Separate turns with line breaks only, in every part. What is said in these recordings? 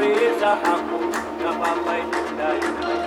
Samangari sa aku Sabamay juday Samangari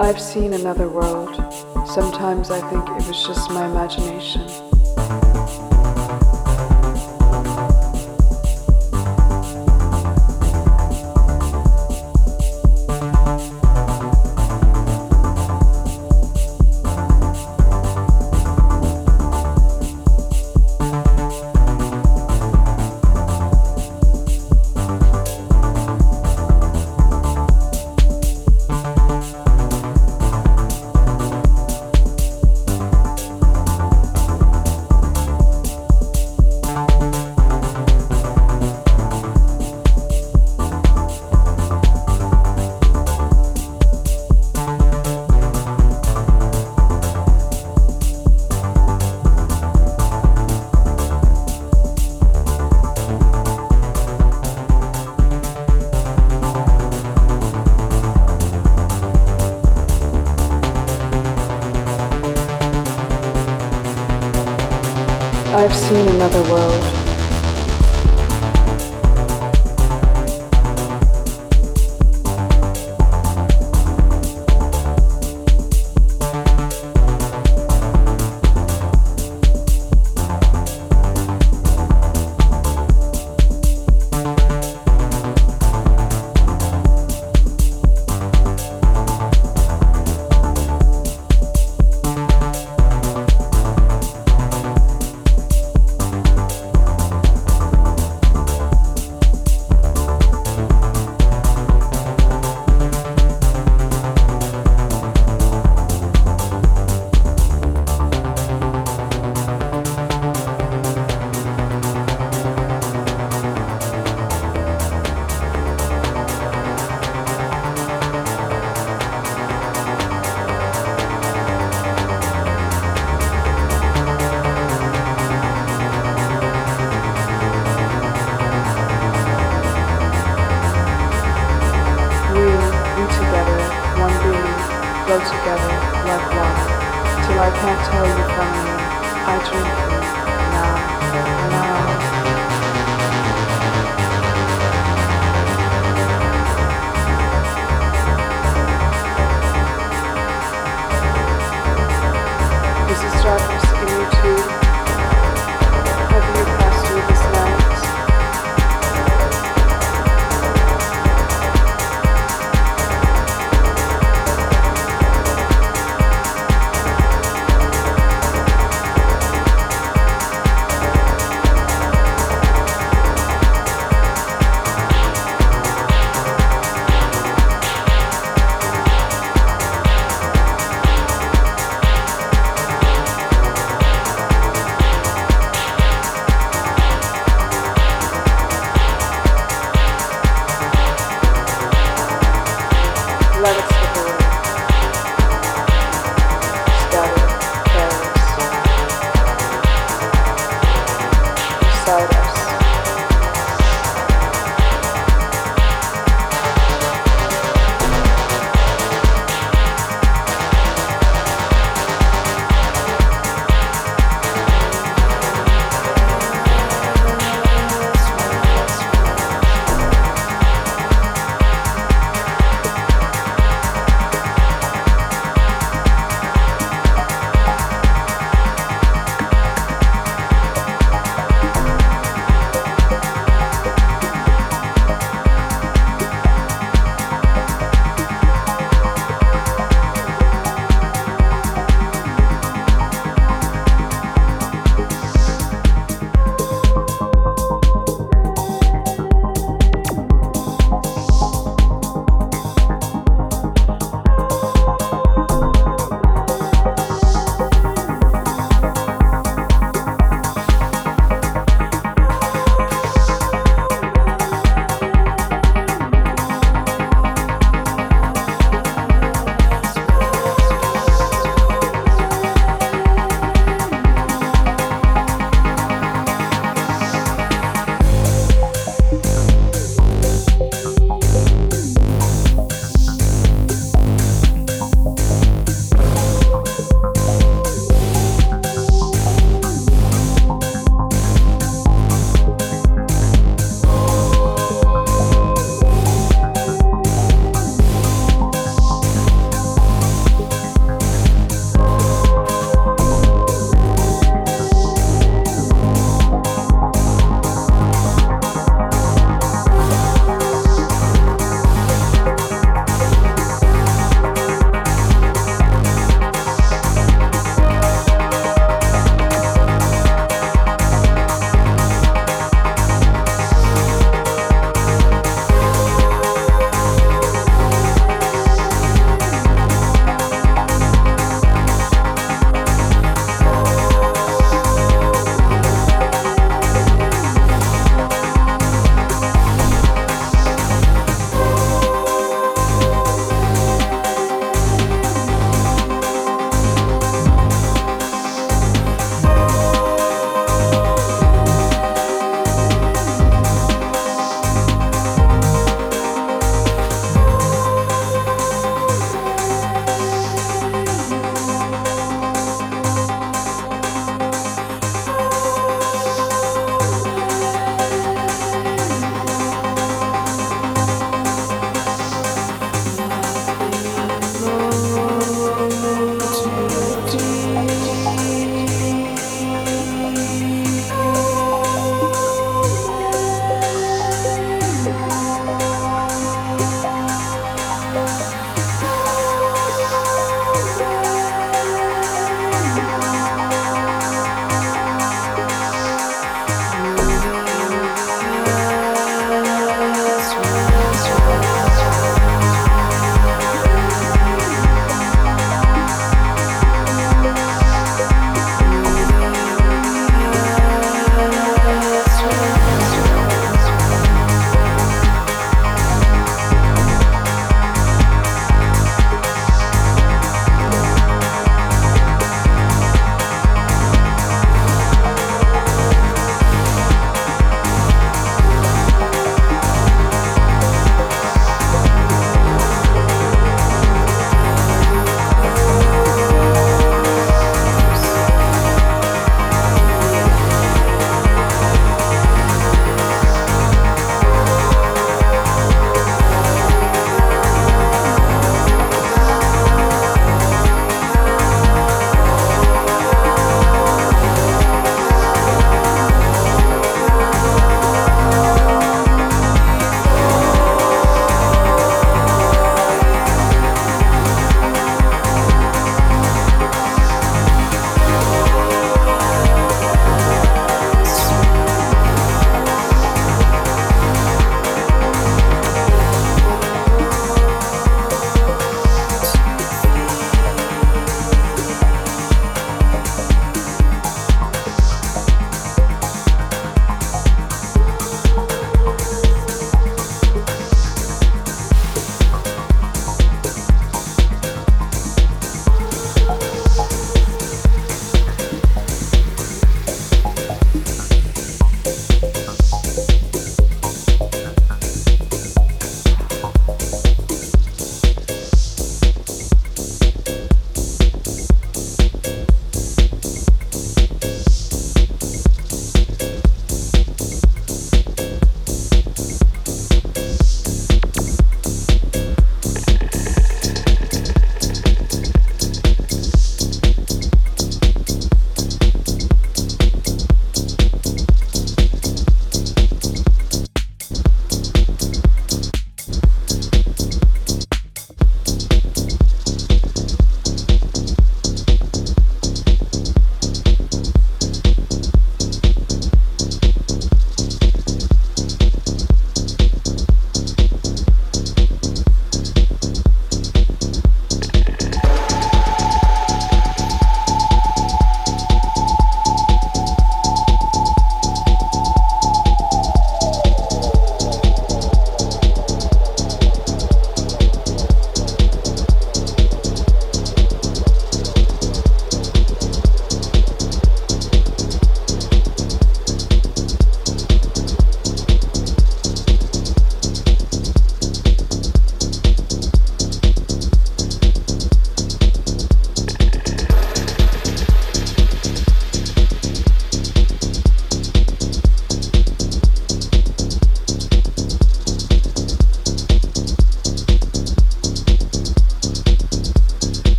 I've seen another world. Sometimes I think it was just my imagination. another world.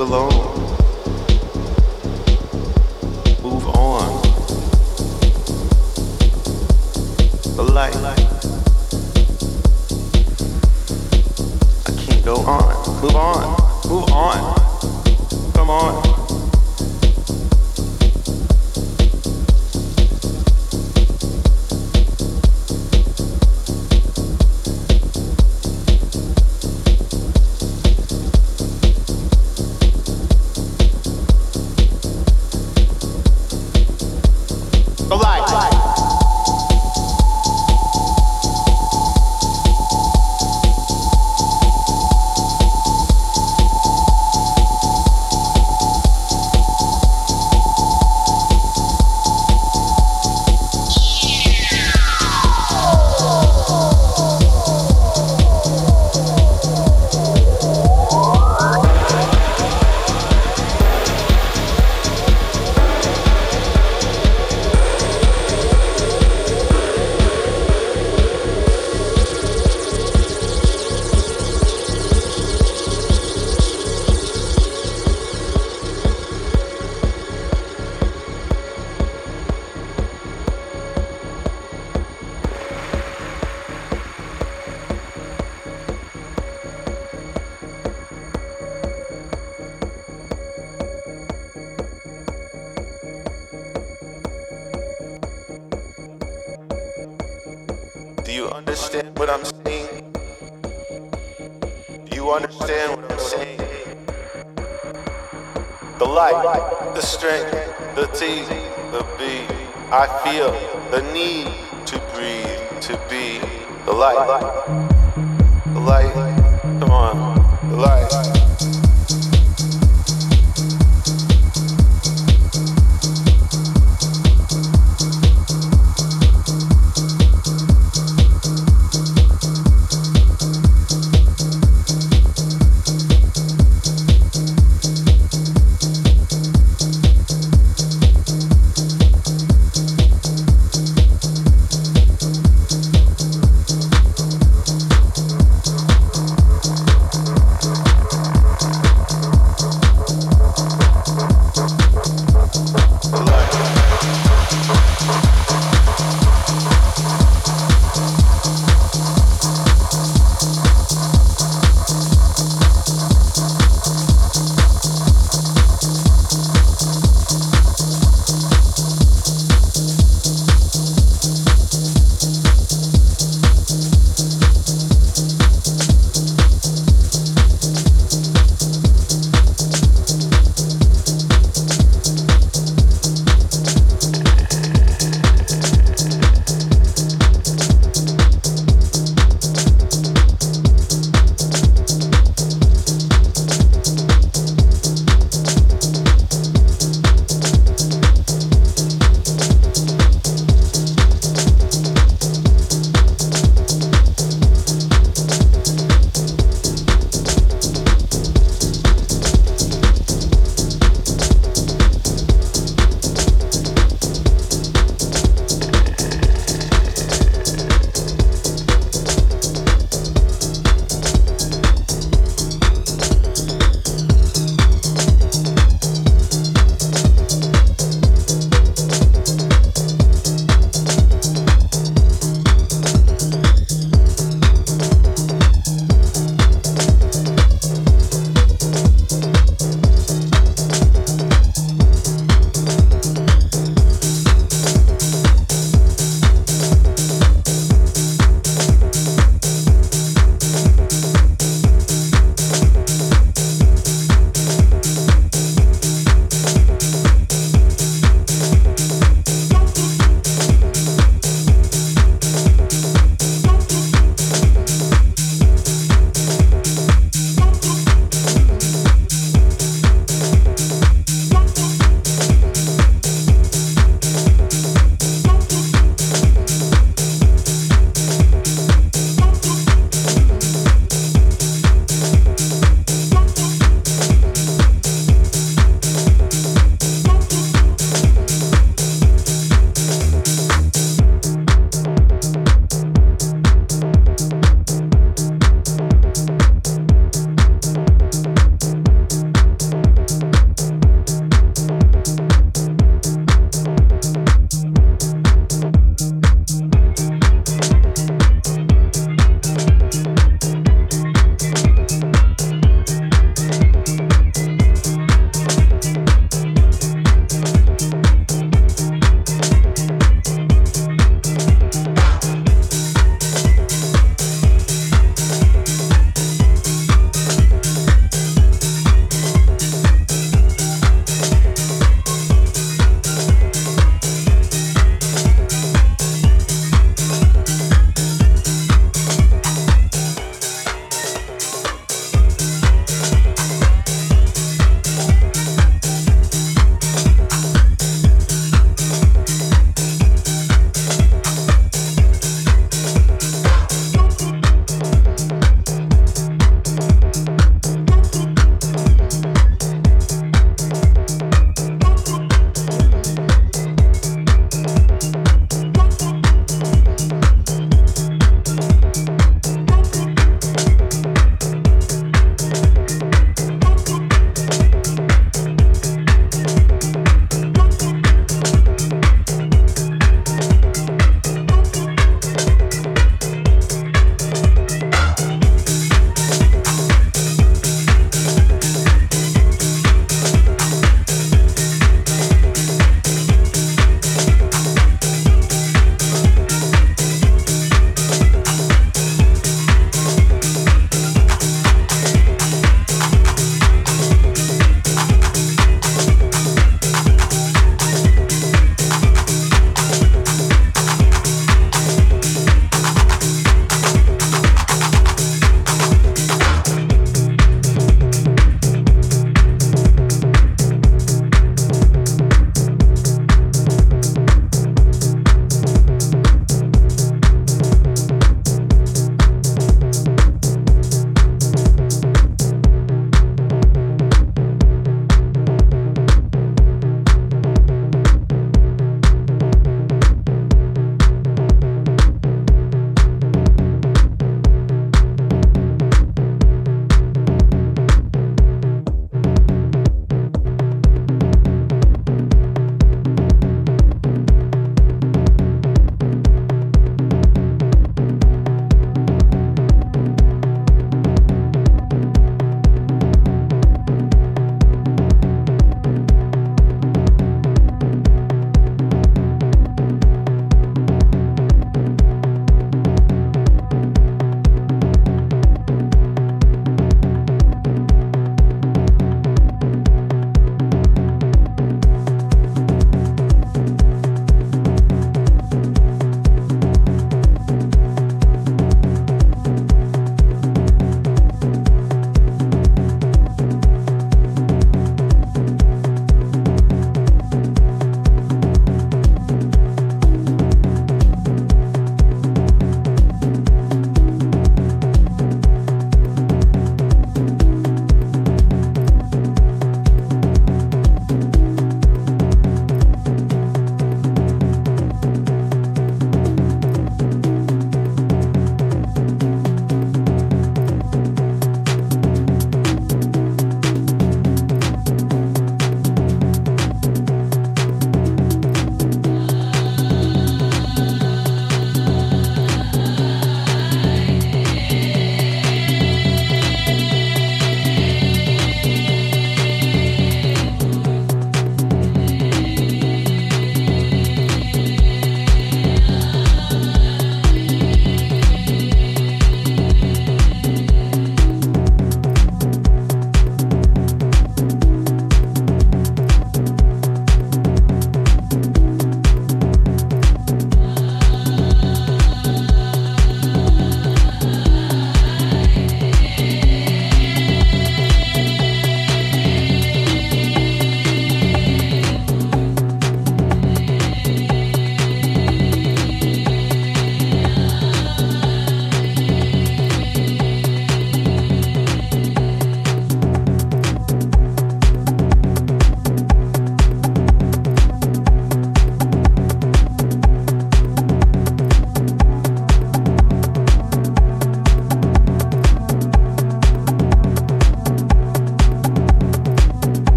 Move on. The light. I can't go on. Move on. Move on. Come on.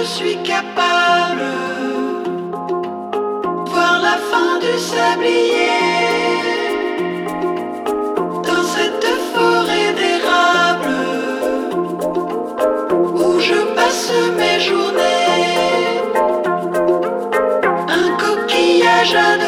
je suis capable. Voir la fin du sablier. Dans cette forêt d'érable. Où je passe mes journées. Un coquillage adoré.